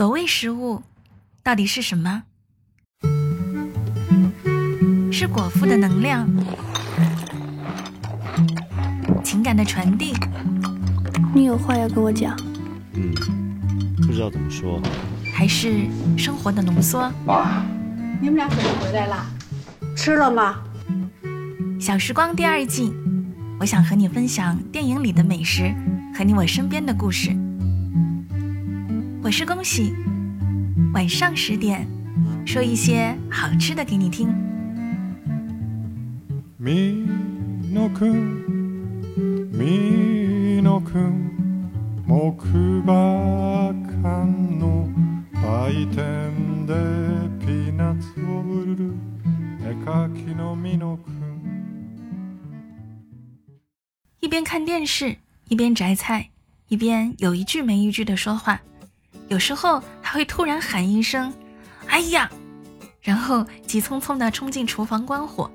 所谓食物，到底是什么？是果腹的能量，情感的传递，你有话要跟我讲？嗯，不知道怎么说。还是生活的浓缩？爸，你们俩怎么回来了？吃了吗？小时光第二季，我想和你分享电影里的美食和你我身边的故事。我是恭喜，晚上十点说一些好吃的给你听。みのくんみのくん木馬館の売店でピーナッツを売る絵描きのみのくん一边看电视，一边摘菜，一边有一句没一句的说话， 有时候还会突然喊一声“哎呀”，然后急匆匆地冲进厨房关火。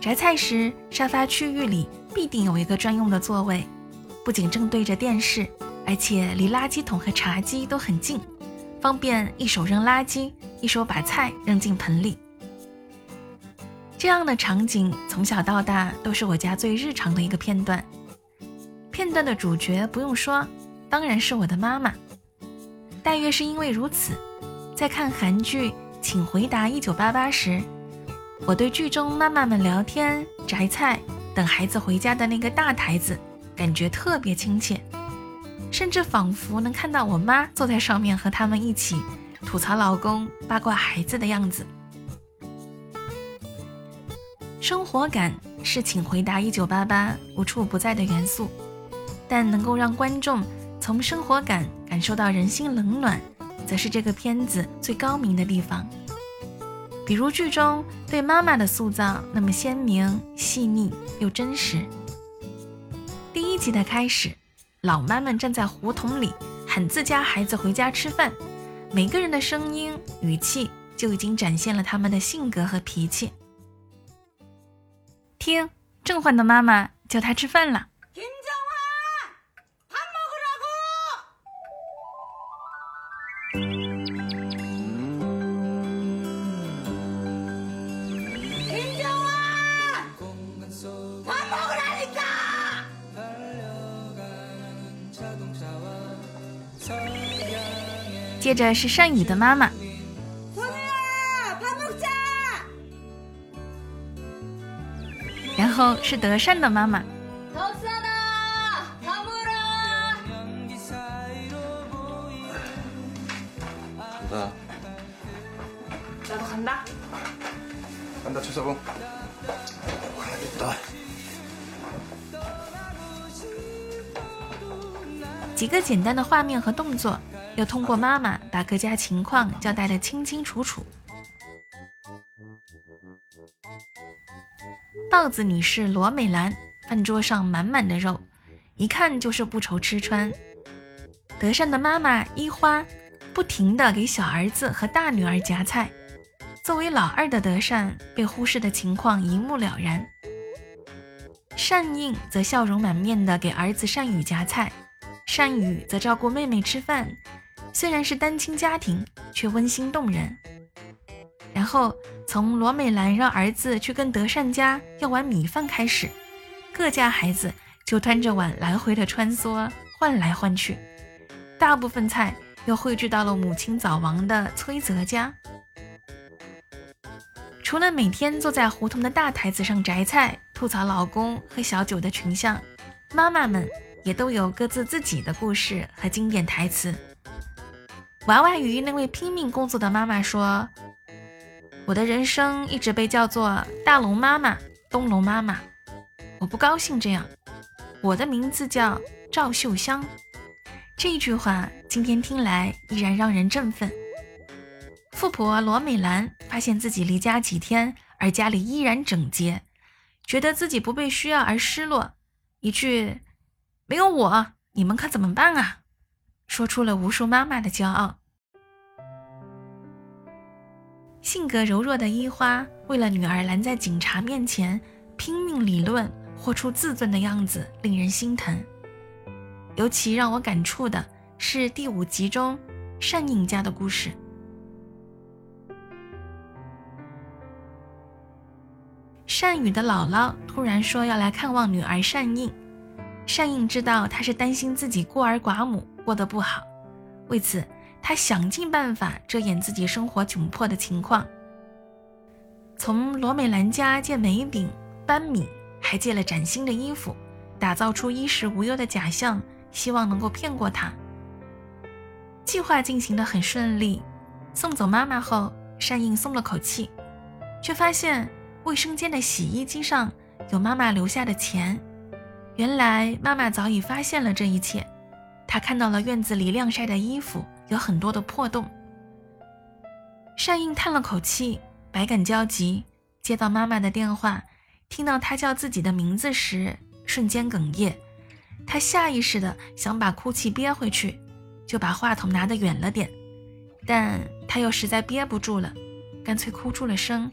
摘菜时，沙发区域里必定有一个专用的座位，不仅正对着电视，而且离垃圾桶和茶几都很近，方便一手扔垃圾，一手把菜扔进盆里。这样的场景从小到大都是我家最日常的一个片段。片段的主角不用说，当然是我的妈妈。大约是因为如此，在看韩剧《请回答一九八八》时，我对剧中妈妈们聊天、摘菜、等孩子回家的那个大台子感觉特别亲切，甚至仿佛能看到我妈坐在上面和他们一起吐槽老公、八卦孩子的样子。生活感是《请回答一九八八》无处不在的元素，但能够让观众从生活感感受到人心冷暖，则是这个片子最高明的地方。比如剧中对妈妈的塑造那么鲜明、细腻又真实。第一集的开始，老妈们站在胡同里喊自家孩子回家吃饭，每个人的声音、语气就已经展现了他们的性格和脾气。听，正焕的妈妈叫他吃饭了。接着是善宇的妈妈。木。然后是德善的妈妈。나도 간다. 간다 최서봉. 가야겠다. 几个简单的画面和动作，又通过妈妈把各家情况交代得清清楚楚。豹子女士罗美兰饭桌上满满的肉，一看就是不愁吃穿。德善的妈妈一花不停地给小儿子和大女儿夹菜， 作为老二的德善被忽视的情况一目了然。善应则笑容满面地给儿子善宇夹菜。善宇则照顾妹妹吃饭，虽然是单亲家庭，却温馨动人。然后从罗美兰让儿子去跟德善家要碗米饭开始，各家孩子就端着碗来回的穿梭，换来换去。大部分菜又汇聚到了母亲早亡的崔泽家。除了每天坐在胡同的大台子上摘菜、吐槽老公、喝小酒的群像，妈妈们。也都有各自自己的故事和经典台词。娃娃鱼那位拼命工作的妈妈说：“我的人生一直被叫做大龙妈妈、东龙妈妈，我不高兴这样。我的名字叫赵秀香。”这句话今天听来依然让人振奋。富婆罗美兰发现自己离家几天，而家里依然整洁，觉得自己不被需要而失落，一句。没有我，你们可怎么办啊？说出了无数妈妈的骄傲。性格柔弱的伊花，为了女儿拦在警察面前，拼命理论，活出自尊的样子，令人心疼。尤其让我感触的是第五集中，善应家的故事。善宇的姥姥突然说要来看望女儿善应，善应知道她是担心自己孤儿寡母过得不好，为此他想尽办法遮掩自己生活窘迫的情况，从罗美兰家借煤饼、搬米，还借了崭新的衣服，打造出衣食无忧的假象，希望能够骗过她。计划进行的很顺利，送走妈妈后，善应松了口气，却发现。卫生间的洗衣机上有妈妈留下的钱，原来妈妈早已发现了这一切。她看到了院子里晾晒的衣服有很多的破洞。善应叹了口气，百感交集，接到妈妈的电话，听到她叫自己的名字时，瞬间哽咽。他下意识的想把哭泣憋回去，就把话筒拿得远了点，但他又实在憋不住了，干脆哭出了声。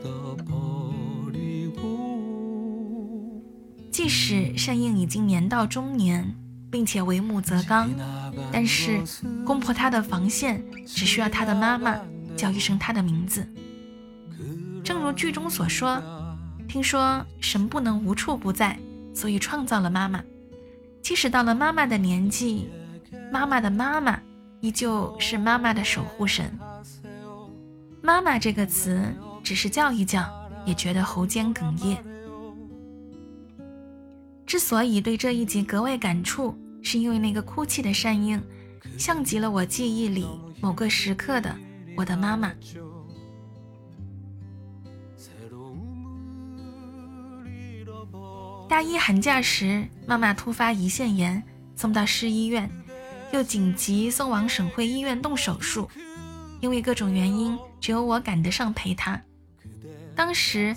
即使善应已经年到中年，并且为母则刚，但是攻破他的防线只需要他的妈妈叫一声他的名字。正如剧中所说，听说神不能无处不在，所以创造了妈妈。即使到了妈妈的年纪，妈妈的妈妈依旧是妈妈的守护神。妈妈这个词，只是叫一叫，也觉得喉间哽咽。之所以对这一集格外感触，是因为那个哭泣的善应，像极了我记忆里某个时刻的我的妈妈。大一寒假时，妈妈突发胰腺炎，送到市医院，又紧急送往省会医院动手术。因为各种原因，只有我赶得上陪她。当时，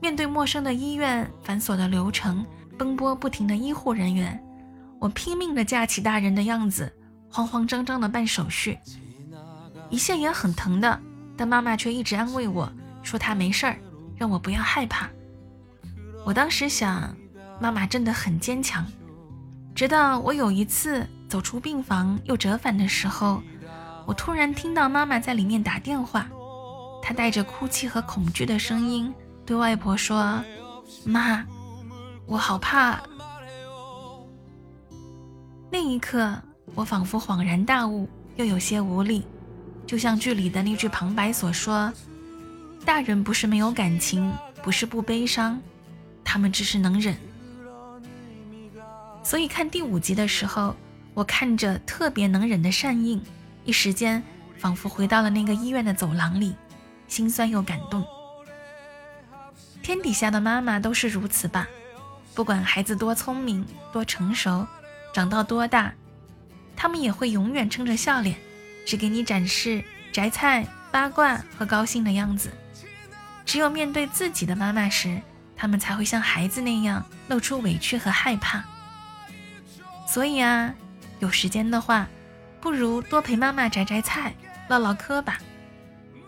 面对陌生的医院、繁琐的流程。奔波不停的医护人员，我拼命的架起大人的样子，慌慌张张的办手续。胰腺炎很疼的，但妈妈却一直安慰我说她没事儿，让我不要害怕。我当时想，妈妈真的很坚强。直到我有一次走出病房又折返的时候，我突然听到妈妈在里面打电话，她带着哭泣和恐惧的声音对外婆说：“妈。”我好怕。那一刻，我仿佛恍然大悟，又有些无力，就像剧里的那句旁白所说：“大人不是没有感情，不是不悲伤，他们只是能忍。”所以看第五集的时候，我看着特别能忍的善应，一时间仿佛回到了那个医院的走廊里，心酸又感动。天底下的妈妈都是如此吧。不管孩子多聪明、多成熟，长到多大，他们也会永远撑着笑脸，只给你展示摘菜、八卦和高兴的样子。只有面对自己的妈妈时，他们才会像孩子那样露出委屈和害怕。所以啊，有时间的话，不如多陪妈妈摘摘菜、唠唠嗑吧。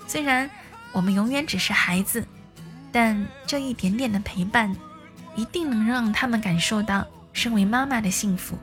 虽然我们永远只是孩子，但这一点点的陪伴。一定能让他们感受到身为妈妈的幸福。